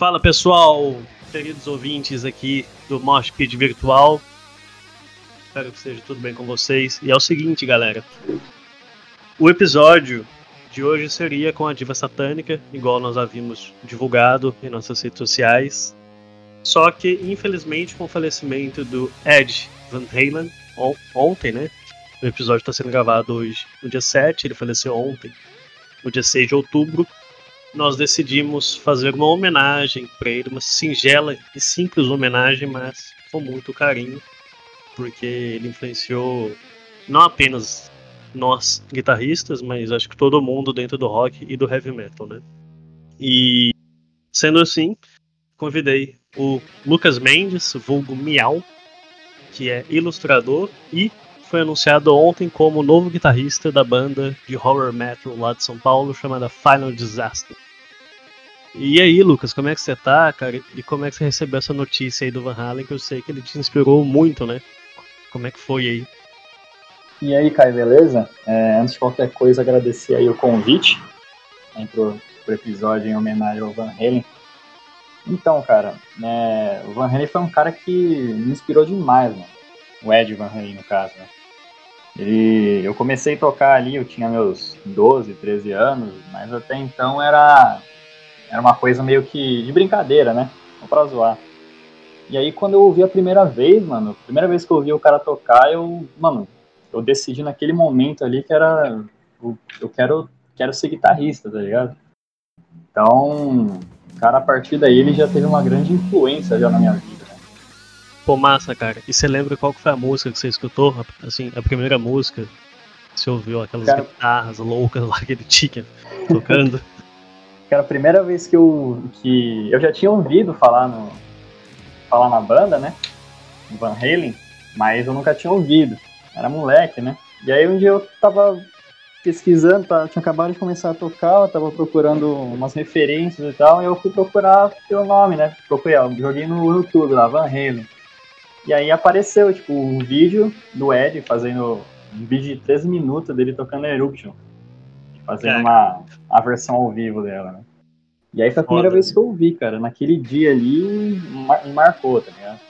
Fala pessoal, queridos ouvintes aqui do Mosh Pit Virtual. Espero que esteja tudo bem com vocês. E é o seguinte, galera. O episódio de hoje seria com a diva satânica, igual nós havíamos divulgado em nossas redes sociais. Só que, infelizmente, com o falecimento do Ed Van Halen, on ontem, né? O episódio está sendo gravado hoje, no dia 7, ele faleceu ontem, no dia 6 de outubro. Nós decidimos fazer uma homenagem para ele, uma singela e simples homenagem, mas com muito carinho, porque ele influenciou não apenas nós guitarristas, mas acho que todo mundo dentro do rock e do heavy metal, né? E sendo assim, convidei o Lucas Mendes, vulgo Miau, que é ilustrador e foi anunciado ontem como novo guitarrista da banda de horror metal lá de São Paulo chamada Final Disaster. E aí, Lucas, como é que você tá, cara? E como é que você recebeu essa notícia aí do Van Halen, que eu sei que ele te inspirou muito, né? Como é que foi aí? E aí, Caio, beleza? É, antes de qualquer coisa, agradecer aí o convite né, pro, pro episódio em homenagem ao Van Halen. Então, cara, né, o Van Halen foi um cara que me inspirou demais, mano. O Ed Van Halen, no caso, né? Ele, eu comecei a tocar ali, eu tinha meus 12, 13 anos, mas até então era, era uma coisa meio que de brincadeira, né? Só pra zoar. E aí quando eu ouvi a primeira vez, mano, a primeira vez que eu ouvi o cara tocar, eu, mano, eu decidi naquele momento ali que era, eu, eu quero, quero ser guitarrista, tá ligado? Então, cara, a partir daí ele já teve uma grande influência já na minha vida. Pô, massa, cara. E você lembra qual que foi a música que você escutou? Assim, a primeira música que você ouviu, aquelas cara... guitarras loucas lá que ele tinha tocando? Cara, a primeira vez que eu. que eu já tinha ouvido falar no. falar na banda, né? Van Halen, mas eu nunca tinha ouvido. Era moleque, né? E aí um dia eu tava pesquisando, tá, tinha acabado de começar a tocar, eu tava procurando umas referências e tal, e eu fui procurar pelo nome, né? Procurei, joguei no YouTube lá, Van Halen. E aí apareceu, tipo, um vídeo do Ed fazendo um vídeo de 13 minutos dele tocando Eruption. Fazendo é. uma a versão ao vivo dela, né? E aí foi a primeira Foda. vez que eu vi, cara. Naquele dia ali, mar marcou, tá ligado?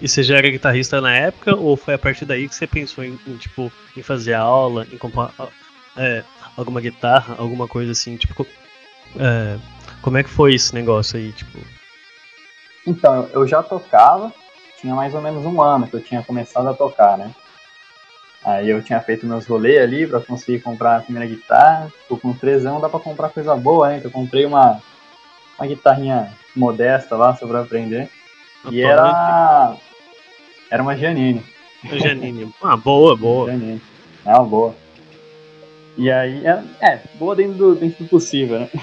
E você já era guitarrista na época, ou foi a partir daí que você pensou em, em tipo, em fazer aula, em comprar é, alguma guitarra, alguma coisa assim, tipo, é, como é que foi esse negócio aí, tipo? Então, eu já tocava, tinha mais ou menos um ano que eu tinha começado a tocar, né? Aí eu tinha feito meus rolês ali pra conseguir comprar a primeira guitarra. Tô com 13 anos, dá pra comprar coisa boa, né? Então eu comprei uma, uma guitarrinha modesta lá, só pra aprender. e era. Era uma Janine. Uma Janine. Ah, boa, boa. Janine. É uma boa. E aí, é, é, boa dentro do, dentro do possível, né?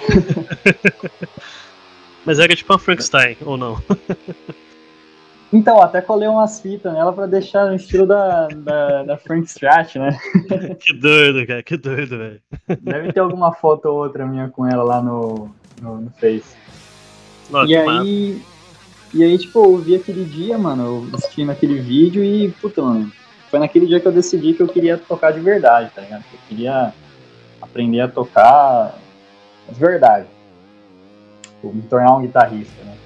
Mas era tipo uma Frankenstein, ou não? Então, até colei umas fitas nela pra deixar no estilo da, da, da Frank Strat, né? Que doido, cara, que doido, velho. Deve ter alguma foto ou outra minha com ela lá no, no, no Face. Nossa, e aí. E aí, tipo, eu vi aquele dia, mano, eu assisti naquele vídeo e, puta, mano, foi naquele dia que eu decidi que eu queria tocar de verdade, tá ligado? Eu queria aprender a tocar de verdade. Tipo, me tornar um guitarrista, né?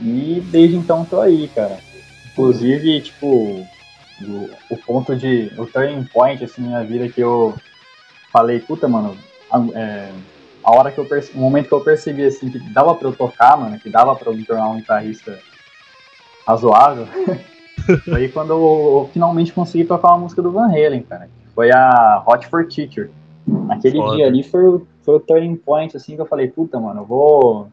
E desde então tô aí, cara. Inclusive, tipo, o, o ponto de. o turning point, assim, na minha vida que eu falei, puta, mano, a, é, a hora que eu percebi, o momento que eu percebi, assim, que dava pra eu tocar, mano, que dava pra eu me tornar um guitarrista razoável, foi quando eu, eu, finalmente consegui tocar uma música do Van Halen, cara. Foi a Hot for Teacher. Naquele Foda. dia ali foi, foi o turning point, assim, que eu falei, puta, mano, eu vou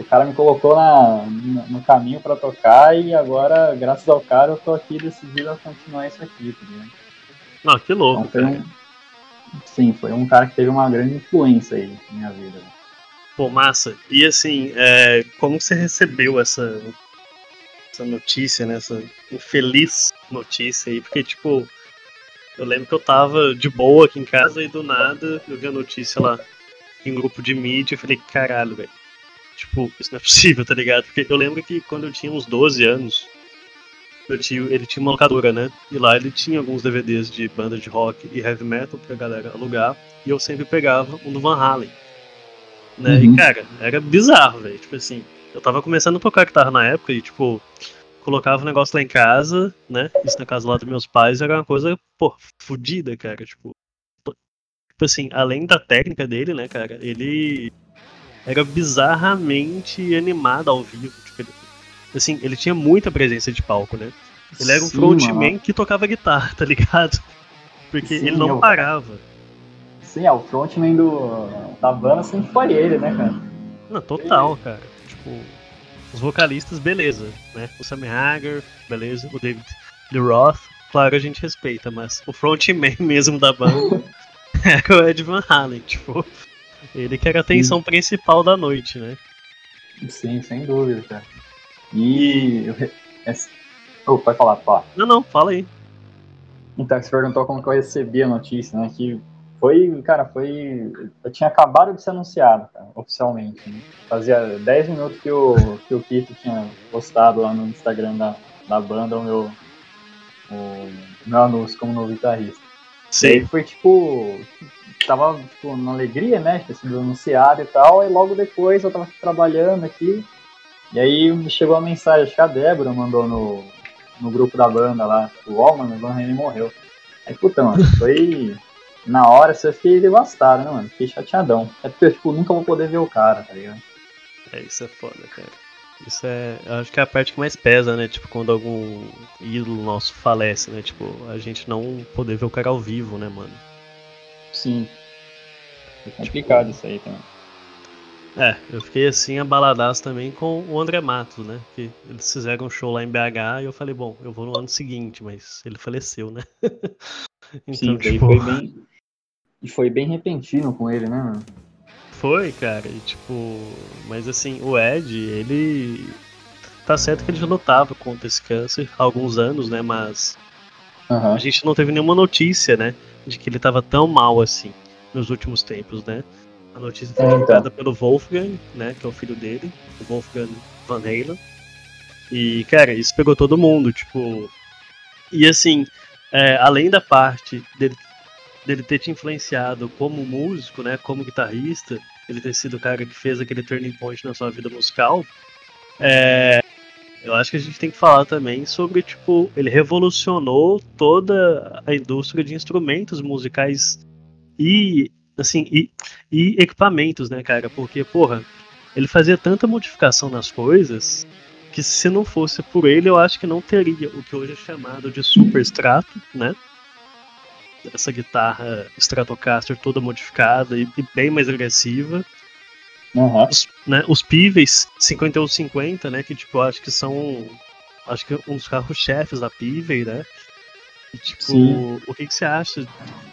o cara me colocou na, no caminho para tocar e agora, graças ao cara, eu tô aqui decidido a continuar isso aqui, tá ligado? Não, que louco, então, foi um, Sim, foi um cara que teve uma grande influência aí na minha vida. Pô, massa. E assim, é, como você recebeu essa, essa notícia, né? Essa infeliz notícia aí? Porque, tipo, eu lembro que eu tava de boa aqui em casa e do nada eu vi a notícia lá em grupo de mídia e falei, caralho, velho Tipo, isso não é possível, tá ligado? Porque eu lembro que quando eu tinha uns 12 anos, meu tio, ele tinha uma locadora, né? E lá ele tinha alguns DVDs de banda de rock e heavy metal pra galera alugar. E eu sempre pegava um do Van Halen. Né? Uhum. E, cara, era bizarro, velho. Tipo assim, eu tava começando a tocar guitarra na época e, tipo, colocava o negócio lá em casa, né? Isso na casa lá dos meus pais era uma coisa, pô, fodida, cara. Tipo, tipo assim, além da técnica dele, né, cara, ele era bizarramente animado ao vivo. Tipo, ele, assim, ele tinha muita presença de palco, né? Ele era um Sim, frontman que tocava guitarra, tá ligado? Porque Sim, ele não eu... parava. Sim, é, o frontman do, da banda sempre foi ele, né, cara? Não, total, cara. Tipo, os vocalistas, beleza, né? O Sammy Hagar, beleza. O David Lee Roth, claro, a gente respeita, mas o frontman mesmo da banda era o Ed Van Halen, tipo. Ele que era a atenção Sim. principal da noite, né? Sim, sem dúvida, cara. E. Oh, pode falar, fala. Não, não, fala aí. Então, você perguntou como que eu recebi a notícia, né? Que foi, cara, foi. Eu tinha acabado de ser anunciado, cara, oficialmente. Né? Fazia 10 minutos que o, que o Kito tinha postado lá no Instagram da, da banda o meu, o meu anúncio como novo guitarrista. Sim. E aí foi tipo. Tava tipo, na alegria, né? Ter sido anunciado e tal. E logo depois eu tava trabalhando aqui. E aí chegou a mensagem, acho que a Débora mandou no, no grupo da banda lá, tipo, ó, oh, mano, o Van Halen morreu. Aí, puta, mano, foi na hora você fiquei devastado, né, mano? Fiquei chateadão. É porque, tipo, nunca vou poder ver o cara, tá ligado? É, isso é foda, cara. Isso é. Eu acho que é a parte que mais pesa, né? Tipo, quando algum ídolo nosso falece, né? Tipo, a gente não poder ver o cara ao vivo, né, mano? Sim. É complicado tipo, isso aí também. É, eu fiquei assim abaladaço também com o André Matos, né? Que eles fizeram um show lá em BH e eu falei, bom, eu vou no ano seguinte, mas ele faleceu, né? então, Sim, tipo... foi bem. E foi bem repentino com ele, né, mano? Foi, cara, e tipo. Mas assim, o Ed, ele. Tá certo que ele já lutava contra esse câncer há alguns anos, né? Mas. Uhum. A gente não teve nenhuma notícia, né? De que ele tava tão mal assim nos últimos tempos, né? A notícia foi é, divulgada então. pelo Wolfgang, né? Que é o filho dele, o Wolfgang Van Halen. E, cara, isso pegou todo mundo, tipo. E assim, é, além da parte dele dele ter te influenciado como músico, né, como guitarrista, ele ter sido o cara que fez aquele turning point na sua vida musical, é, eu acho que a gente tem que falar também sobre, tipo, ele revolucionou toda a indústria de instrumentos musicais e, assim, e, e equipamentos, né, cara? Porque, porra, ele fazia tanta modificação nas coisas que se não fosse por ele, eu acho que não teria o que hoje é chamado de super extrato, né? essa guitarra Stratocaster toda modificada e, e bem mais agressiva. Uhum. Os, né, os Pives 5150, né, que tipo, acho que são acho que um dos carros-chefes da Pivey, né? E, tipo, Sim. o que, que você acha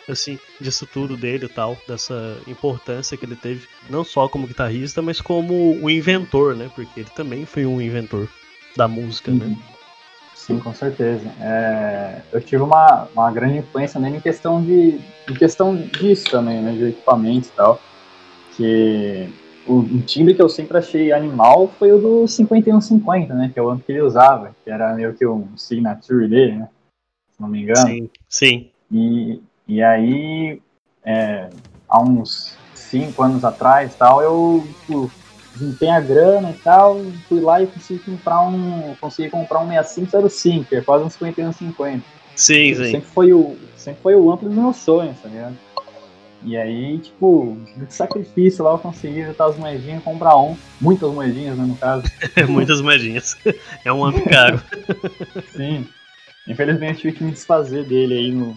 assim disso tudo dele e tal, dessa importância que ele teve, não só como guitarrista, mas como o inventor, né? Porque ele também foi um inventor da música, né? uhum. né? Sim, com certeza. É, eu tive uma, uma grande influência nele em questão de em questão disso também, né, de equipamento e tal. Que o, timbre que eu sempre achei animal foi o do 5150, né, que é o ano que ele usava, que era meio que um signature dele, né, se não me engano. Sim, sim. E, e aí, é, há uns cinco anos atrás tal, eu tipo, juntei a grana e tal, fui lá e consegui comprar um, consegui comprar um 6505, que é quase um 5150. Sim, sim. Sempre foi o, sempre foi o amplo dos meus sonhos, tá ligado? E aí, tipo, de sacrifício lá eu consegui juntar as moedinhas e comprar um. Muitas moedinhas, né, no caso. Muitas moedinhas. É um ano caro. Sim. Infelizmente tive que me desfazer dele aí no,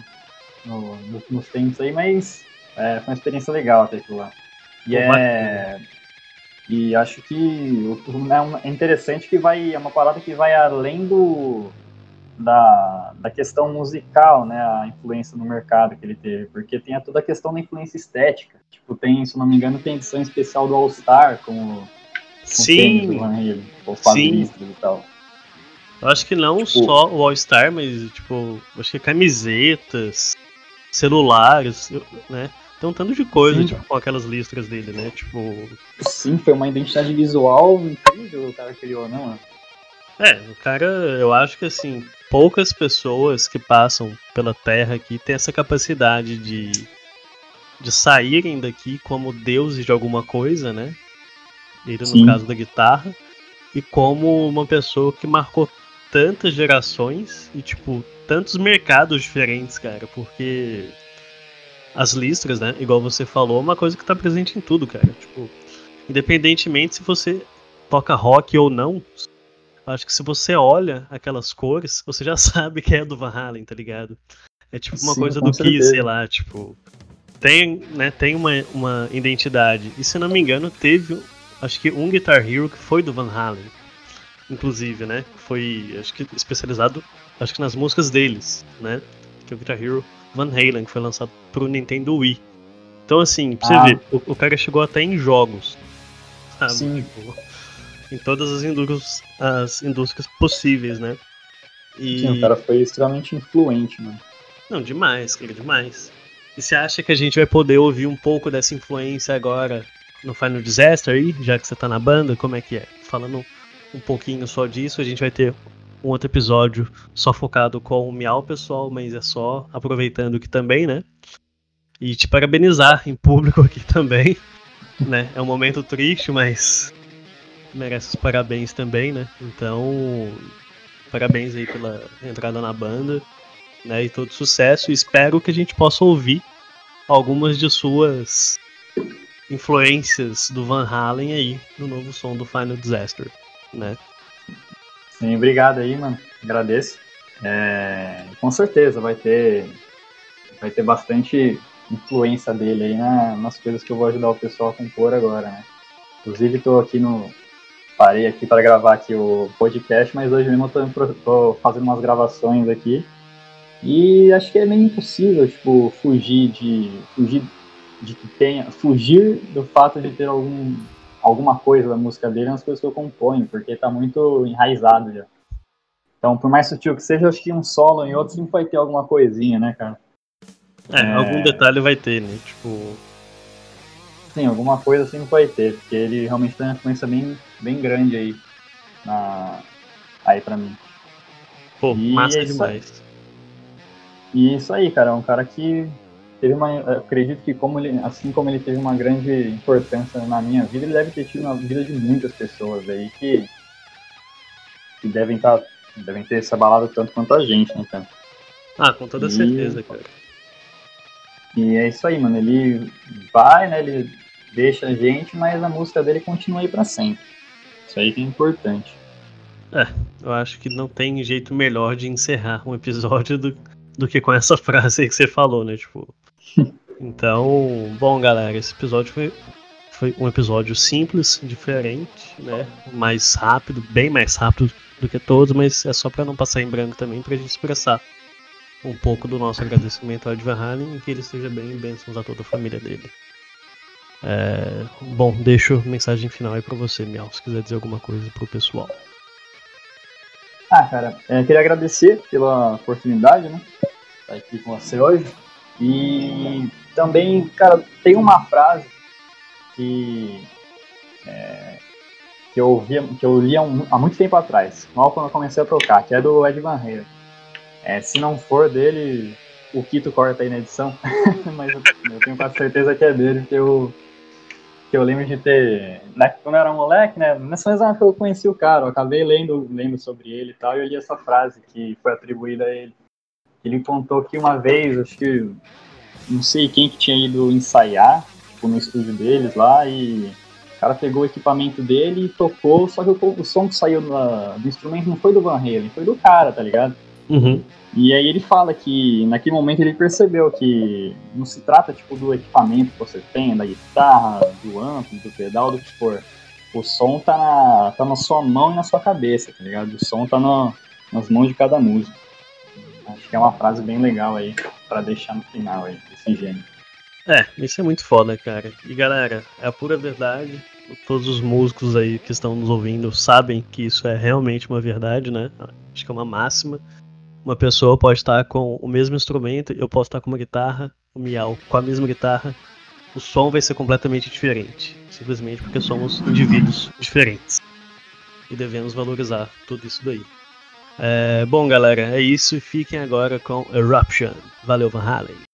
no, nos tempos aí, mas é, foi uma experiência legal até aquilo lá. E Pô, é. Bacana. E acho que é, é interessante que vai é uma parada que vai além do da, da questão musical, né, a influência no mercado que ele teve, porque tem toda a questão da influência estética. Tipo, tem, se não me engano, tem edição especial do All Star com, com Sim. ou Sim. e tal. Eu acho que não tipo, só o All Star, mas tipo, acho que camisetas, celulares, né? Tem um tanto de coisa, Sim. tipo, com aquelas listras dele, né? Tipo. Sim, foi uma identidade visual incrível o cara criou, não, mano? É, o cara, eu acho que assim, poucas pessoas que passam pela Terra aqui têm essa capacidade de, de saírem daqui como deuses de alguma coisa, né? Ele Sim. no caso da guitarra, e como uma pessoa que marcou tantas gerações e, tipo, tantos mercados diferentes, cara, porque as listras, né, igual você falou, é uma coisa que tá presente em tudo, cara. Tipo, independentemente se você toca rock ou não, acho que se você olha aquelas cores, você já sabe que é do Van Halen, tá ligado? É tipo uma Sim, coisa do que, sei lá, tipo. Tem, né, tem uma, uma identidade. E se não me engano, teve, acho que um Guitar Hero que foi do Van Halen. Inclusive, né? Foi, acho que especializado, acho que nas músicas deles, né? Que é o Guitar Hero Van Halen, que foi lançado pro Nintendo Wii. Então, assim, pra você ah. ver, o, o, cara chegou até em jogos. Sabe? Sim. Tipo, em todas as indústrias, as indústrias possíveis, né? E... Sim, o cara foi extremamente influente, mano. Não, demais, cara, demais. E você acha que a gente vai poder ouvir um pouco dessa influência agora no Final Disaster aí, já que você tá na banda? Como é que é? Falando um pouquinho só disso, a gente vai ter um outro episódio só focado com o Miau, pessoal, mas é só aproveitando que também, né? E te parabenizar em público aqui também, né? É um momento triste, mas merece os parabéns também, né? Então, parabéns aí pela entrada na banda né, e todo sucesso. Espero que a gente possa ouvir algumas de suas influências do Van Halen aí no novo som do Final Disaster, né? Sim, obrigado aí, mano. Agradeço. É, com certeza vai ter vai ter bastante influência dele aí na, nas coisas que eu vou ajudar o pessoal a compor agora, né? Inclusive estou aqui no parei aqui para gravar aqui o podcast, mas hoje mesmo eu tô, tô fazendo umas gravações aqui e acho que é meio impossível, tipo, fugir de. fugir de que tenha. fugir do fato de ter algum, alguma coisa da música dele nas coisas que eu componho, porque tá muito enraizado já. Então, por mais sutil que seja, acho que um solo em outro sempre vai ter alguma coisinha, né, cara? É, é... algum detalhe vai ter, né? Tipo. Sim, alguma coisa sempre vai ter, porque ele realmente tem uma influência bem, bem grande aí. Na... Aí pra mim. Pô, e massa é demais. E isso aí, cara, é um cara que teve uma. acredito que, como ele, assim como ele teve uma grande importância na minha vida, ele deve ter tido na vida de muitas pessoas aí que, que devem, tá, devem ter se abalado tanto quanto a gente, né, cara? Ah, com toda e, certeza, cara. E é isso aí, mano. Ele vai, né? Ele deixa a gente, mas a música dele continua aí pra sempre. Isso aí que é importante. É, eu acho que não tem jeito melhor de encerrar um episódio do, do que com essa frase aí que você falou, né? Tipo. Então, bom, galera, esse episódio foi, foi um episódio simples, diferente, né? Mais rápido, bem mais rápido do que todos, mas é só para não passar em branco também, pra gente expressar um pouco do nosso agradecimento ao Edvan Halen e que ele esteja bem e bênçãos a toda a família dele. É, bom, deixo mensagem final aí pra você, Miau, se quiser dizer alguma coisa pro pessoal. Ah, cara, é, queria agradecer pela oportunidade, né? Estar aqui com você hoje. E também, cara, tem uma frase que, é, que eu ouvia, que eu um, há muito tempo atrás, mal quando eu comecei a tocar, que é do Ed Van Halen. É, se não for dele, o Kito corta aí na edição, mas eu, eu tenho quase certeza que é dele, que eu que eu lembro de ter, né, quando eu era moleque, né, nessa mesma época eu conheci o cara, eu acabei lendo, lendo sobre ele e tal, e eu li essa frase que foi atribuída a ele. Ele contou que uma vez, acho que, não sei quem que tinha ido ensaiar, tipo, no estúdio deles lá, e o cara pegou o equipamento dele e tocou, só que o, o som que saiu do, do instrumento não foi do Van Halen, foi do cara, tá ligado? Uhum. E aí ele fala que naquele momento ele percebeu que não se trata tipo do equipamento que você tem, da guitarra, do amplo, do pedal, do que for. O som tá na, tá na sua mão e na sua cabeça, tá ligado? O som tá no, nas mãos de cada músico. Acho que é uma frase bem legal aí para deixar no final aí, desse gênero. É, isso é muito foda, cara. E galera, é a pura verdade. Todos os músicos aí que estão nos ouvindo sabem que isso é realmente uma verdade, né? Acho que é uma máxima. Uma pessoa pode estar com o mesmo instrumento, eu posso estar com uma guitarra, o Miau com a mesma guitarra, o som vai ser completamente diferente, simplesmente porque somos indivíduos diferentes e devemos valorizar tudo isso daí. É, bom, galera, é isso. Fiquem agora com Eruption. Valeu, Van Halen.